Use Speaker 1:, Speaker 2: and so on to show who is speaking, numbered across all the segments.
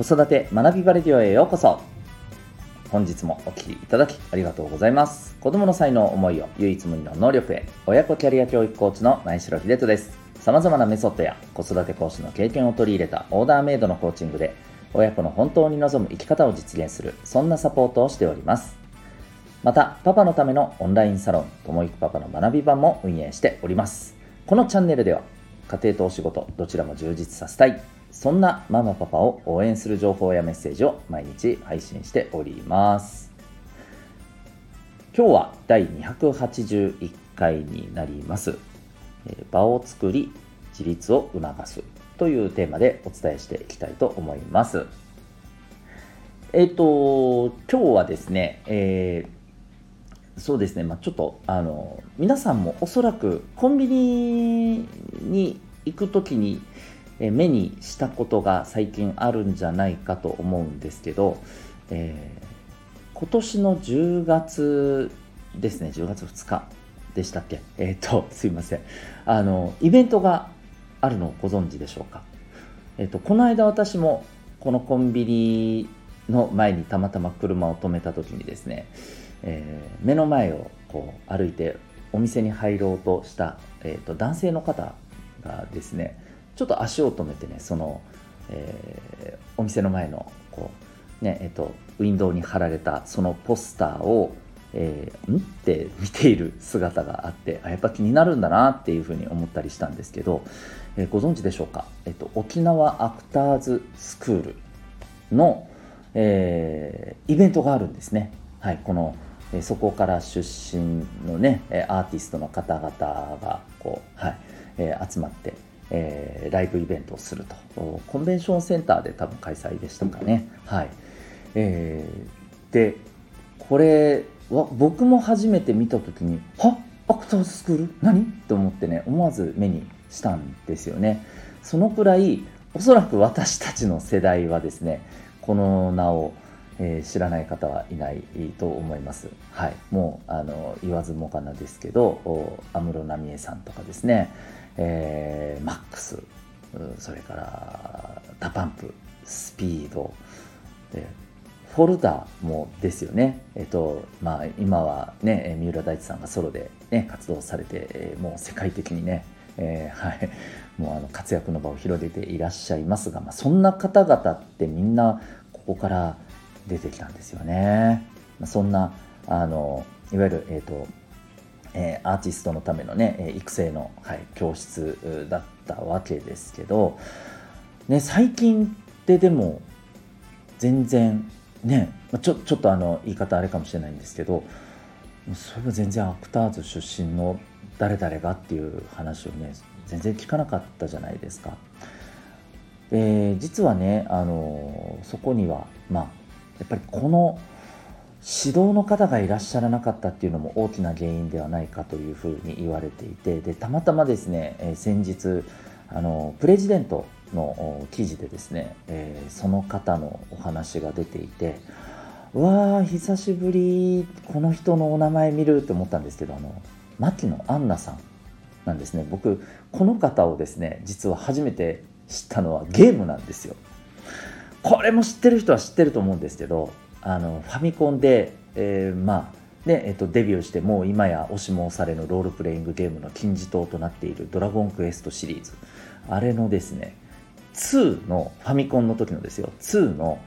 Speaker 1: 子育て学びバレディオへようこそ。本日もお聴きいただきありがとうございます。子供の才能思いを唯一無二の能力へ。親子キャリア教育コーチの前城秀人です。様々なメソッドや子育て講師の経験を取り入れたオーダーメイドのコーチングで親子の本当に望む生き方を実現するそんなサポートをしております。またパパのためのオンラインサロンともいくパパの学び場も運営しております。このチャンネルでは家庭とお仕事どちらも充実させたい。そんなママパパを応援する情報やメッセージを毎日配信しております。今日は第281回になります。場を作り自立を促すというテーマでお伝えしていきたいと思います。えっ、ー、と今日はですね、えー、そうですね、まあ、ちょっとあの皆さんもおそらくコンビニに行く時に目にしたことが最近あるんじゃないかと思うんですけど、えー、今年の10月ですね10月2日でしたっけ？えっ、とすいません。あのイベントがあるのをご存知でしょうか？えっ、とこの間私もこのコンビニの前にたまたま車を止めた時にですね、えー、目の前をこう歩いてお店に入ろうとした、えーと男性の方がですねちょっと足を止めてねその、えー、お店の前のこうねえっとウィンドウに貼られたそのポスターをえー、ん？って見ている姿があってあやっぱ気になるんだなっていうふうに思ったりしたんですけど、えー、ご存知でしょうか、えっと、沖縄アクターズスクールの、えー、イベントがあるんですね。はい、このえそこから出身のねアーティストの方々がこう、はいえー、集まって、えー、ライブイベントをすると。コンベンションセンターで多分開催でしたかね。はい、えー、でこれは僕も初めて見た時に「は？アクターズスクール？何?」って思ってね思わず目にしたんですよね。そのくらいおそらく私たちの世代はですねこの名をえー、知らない方はいないと思います。はい、もうあの言わずもがなですけど安室奈美恵さんとかですね、えー、 MAX。それから DA PUMP。 SPEED。で Folder もですよね、えっとまあ、今はね三浦大知さんがソロで、ね、活動されてもう世界的にね、えー、はい、もうあの活躍の場を広げていらっしゃいますが、まあ、そんな方々ってみんなここから出てきたんですよね。そんなあのいわゆる、えーとえー、アーティストのためのね育成の、はい、教室だったわけですけど、ね、最近ってでも全然ねちょちょっとあの言い方あれかもしれないんですけどそれは全然アクターズ出身の誰々がっていう話をね全然聞かなかったじゃないですか。え、実はね、あのそこには、まあ、やっぱりこの指導の方がいらっしゃらなかったっていうのも大きな原因ではないかというふうに言われていてでたまたまですね、え、先日あのプレジデントの記事でですね、えー、その方のお話が出ていてわあ久しぶりこの人のお名前見るって思ったんですけどあの牧野アンナさんなんですね。僕この方をですね実は初めて知ったのはゲームなんですよ。これも知ってる人は知ってると思うんですけどあのファミコンで、えー、まあねえっと、デビューしてもう今や押しも押されのロールプレイングゲームの金字塔となっている「ドラゴンクエスト」シリーズ。あれのですね2のファミコンの時のですよ。2の、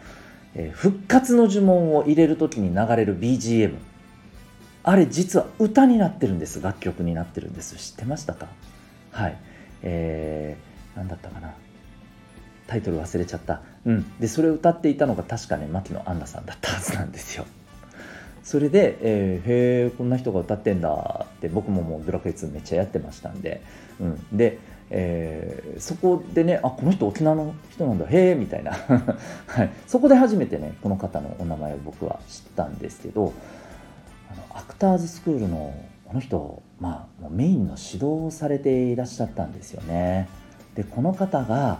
Speaker 1: えー、復活の呪文を入れる時に流れる BGM あれ実は歌になってるんです。楽曲になってるんです。知ってましたか？はい。えー、タイトル忘れちゃった、うん、でそれを歌っていたのが確かね牧野アンナさんだったはずなんですよ。それで、えー、へえこんな人が歌ってんだって僕ももうドラクエ2めっちゃやってましたんで、うん、で、えー、そこでねあこの人沖縄の人なんだへえみたいな、はい、そこで初めてねこの方のお名前を僕は知ったんですけどあのアクターズスクールのこの人、まあ、メインの指導をされていらっしゃったんですよね。でこの方が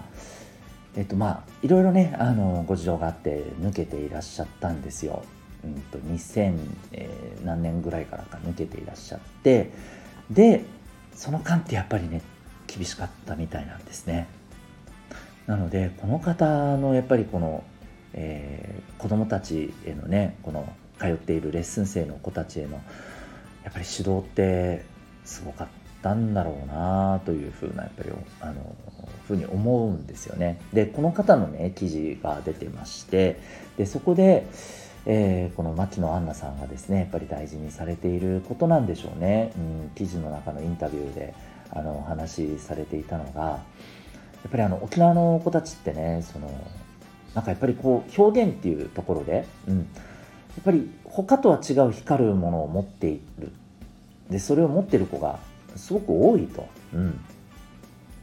Speaker 1: えっとまあいろいろねあのご事情があって抜けていらっしゃったんですよ。うんと2000、え、何年ぐらいからか抜けていらっしゃってでその間ってやっぱりね厳しかったみたいなんですね。なのでこの方のやっぱりこのえー、子どもたちへのねこの通っているレッスン生の子たちへのやっぱり指導ってすごかったんだろうなというふうなやっぱりあのふうに思うんですよね。でこの方のね記事が出てましてでそこで、えー、この牧野アンナさんがですねやっぱり大事にされていることなんでしょうね、うん、記事の中のインタビューであのお話しされていたのがやっぱりあの沖縄の子たちってねそのなんかやっぱりこう表現っていうところで、うん、やっぱり他とは違う光るものを持っているでそれを持ってる子がすごく多いと。う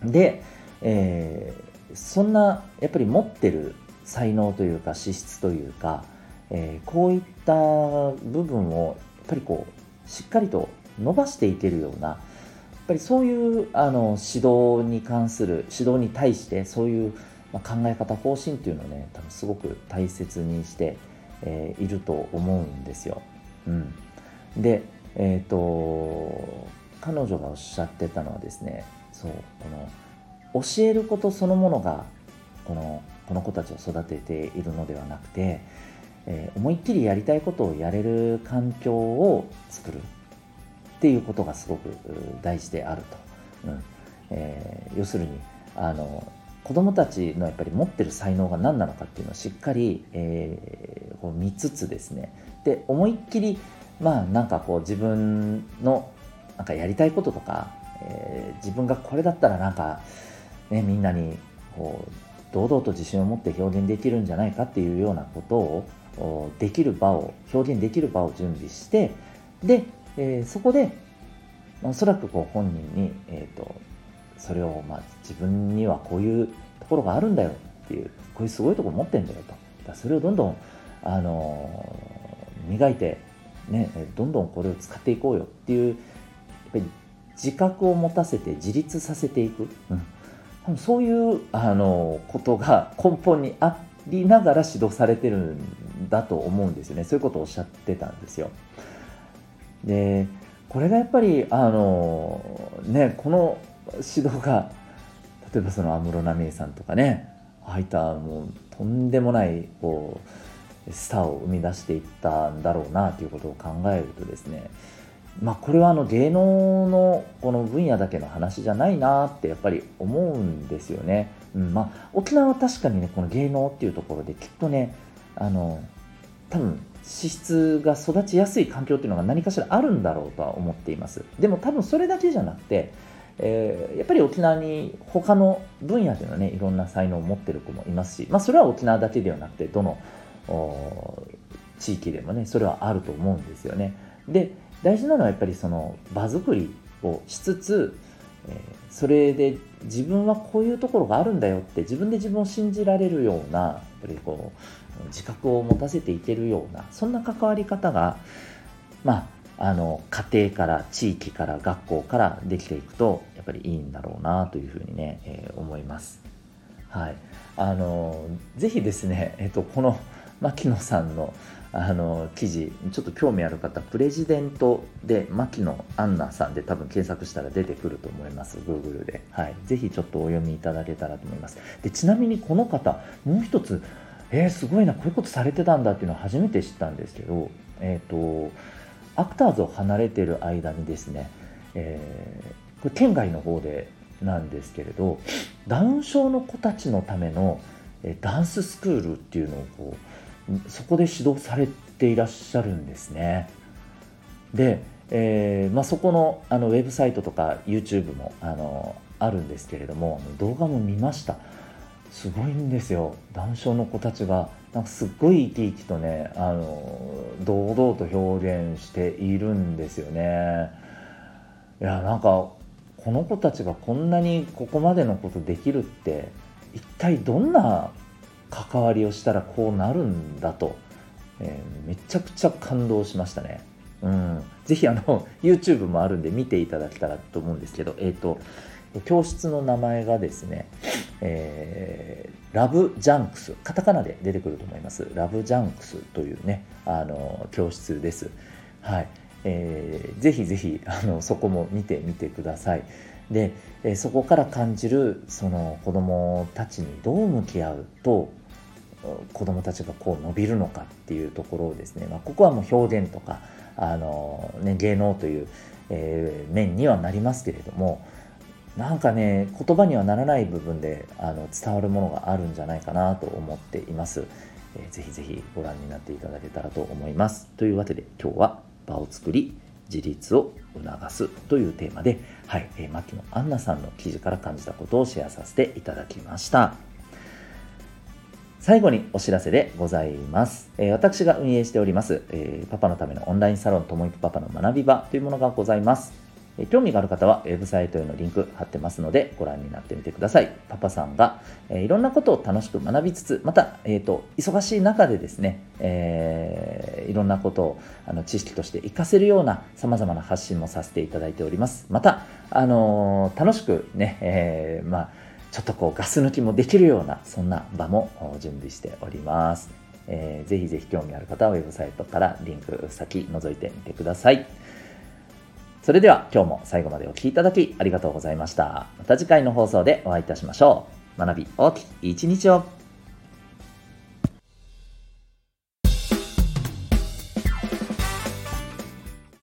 Speaker 1: ん、で、えー、そんなやっぱり持ってる才能というか資質というか、えー、こういった部分をやっぱりこうしっかりと伸ばしていけるようなやっぱりそういうあの指導に関する指導に対してそういう考え方方針っていうのをね多分すごく大切にして、えー、いると思うんですよ。うん、で、えーと、彼女がおっしゃってたのはですねそうこの教えることそのものがこのこの子たちを育てているのではなくて、えー、思いっきりやりたいことをやれる環境を作るっていうことがすごく大事であると。うんえー、要するにあの子どもたちのやっぱり持ってる才能が何なのかっていうのをしっかり、えー、こう見つつですねで思いっきりまあなんかこう自分のなんかやりたいこととか、えー、自分がこれだったらなんか、ね、みんなにこう堂々と自信を持って表現できるんじゃないかっていうようなことをできる場を表現できる場を準備してで、えー、そこでおそらくこう本人に、えーとそれをまあ自分にはこういうところがあるんだよっていうこういうすごいところ持ってんだよと。だそれをどんどん、あの磨いて、ね、どんどんこれを使っていこうよっていうり自覚を持たせて自立させていく、うん、多分そういうあのことが根本にありながら指導されてるんだと思うんですよね。そういうことをおっしゃってたんですよ。でこれがやっぱりあのねこの指導が例えばその安室奈美恵さんとかねああいったもうとんでもないこうスターを生み出していったんだろうなということを考えるとですねまあこれはあの芸能のこの分野だけの話じゃないなってやっぱり思うんですよね。うん、まあ沖縄は確かにねこの芸能っていうところできっとねあの多分資質が育ちやすい環境っていうのが何かしらあるんだろうとは思っています。でも多分それだけじゃなくてえー、やっぱり沖縄に他の分野でのねいろんな才能を持ってる子もいますし、まあ、それは沖縄だけではなくてどの地域でもねそれはあると思うんですよね。で大事なのはやっぱりその場作りをしつつ、えー、それで自分はこういうところがあるんだよって自分で自分を信じられるようなやっぱりこう自覚を持たせていけるようなそんな関わり方がまああの家庭から地域から学校からできていくとやっぱりいいんだろうなというふうにね、えー、思います。はい、あのぜひですね、えっと、この牧野さんのあの記事ちょっと興味ある方プレジデントで牧野アンナさんで多分検索したら出てくると思います。Google で、はい、ぜひちょっとお読みいただけたらと思います。でちなみにこの方もう一つえー、すごいなこういうことされてたんだっていうのは初めて知ったんですけどえっ、ー、とアクターズを離れてる間にですね、えー、これ県外の方でなんですけれどダウン症の子たちのためのダンススクールっていうのをこうそこで指導されていらっしゃるんですね。で、えーまあ、そこのあのウェブサイトとか YouTube もあのあるんですけれども動画も見ました。すごいんですよ。ダウン症の子たちがなんかすっごい生き生きとねあの堂々と表現しているんですよね。いやなんかこの子たちがこんなにここまでのことできるって一体どんな関わりをしたらこうなるんだと、えー、めちゃくちゃ感動しましたね。うん、ぜひあの YouTube もあるんで見ていただけたらと思うんですけど、えーと教室の名前がですね、えー、ラブジャンクス、カタカナで出てくると思います。ラブジャンクスというね、あの、教室です。はい。えー、ぜひぜひ、あの、そこも見てみてください。で、えー、そこから感じる、その子供たちにどう向き合うと、子どもたちがこう伸びるのかっていうところをですね、まあ、ここはもう表現とかあの、ね、芸能という、えー、面にはなりますけれどもなんかね言葉にはならない部分であの伝わるものがあるんじゃないかなと思っています。えー、ぜひぜひご覧になっていただけたらと思います。というわけで今日は場を作り自立を促すというテーマで、はい、えー、牧野アンナさんの記事から感じたことをシェアさせていただきました。最後にお知らせでございます。えー、私が運営しております、えー、パパのためのオンラインサロンともいくパパの学び場というものがございますえ。興味がある方はウェブサイトへのリンク貼ってますのでご覧になってみてください。パパさんが、えいろんなことを楽しく学びつつ、また、えーと、忙しい中でですね、えー、いろんなことをあの知識として活かせるような様々な発信もさせていただいております。また、あの、楽しくね、え、まあ、ちょっとこうガス抜きもできるような、そんな場も準備しております。えー、ぜひぜひ興味ある方はウェブサイトからリンク先覗いてみてください。それでは今日も最後までお聴きいただきありがとうございました。また次回の放送でお会いいたしましょう。学び大きい一日を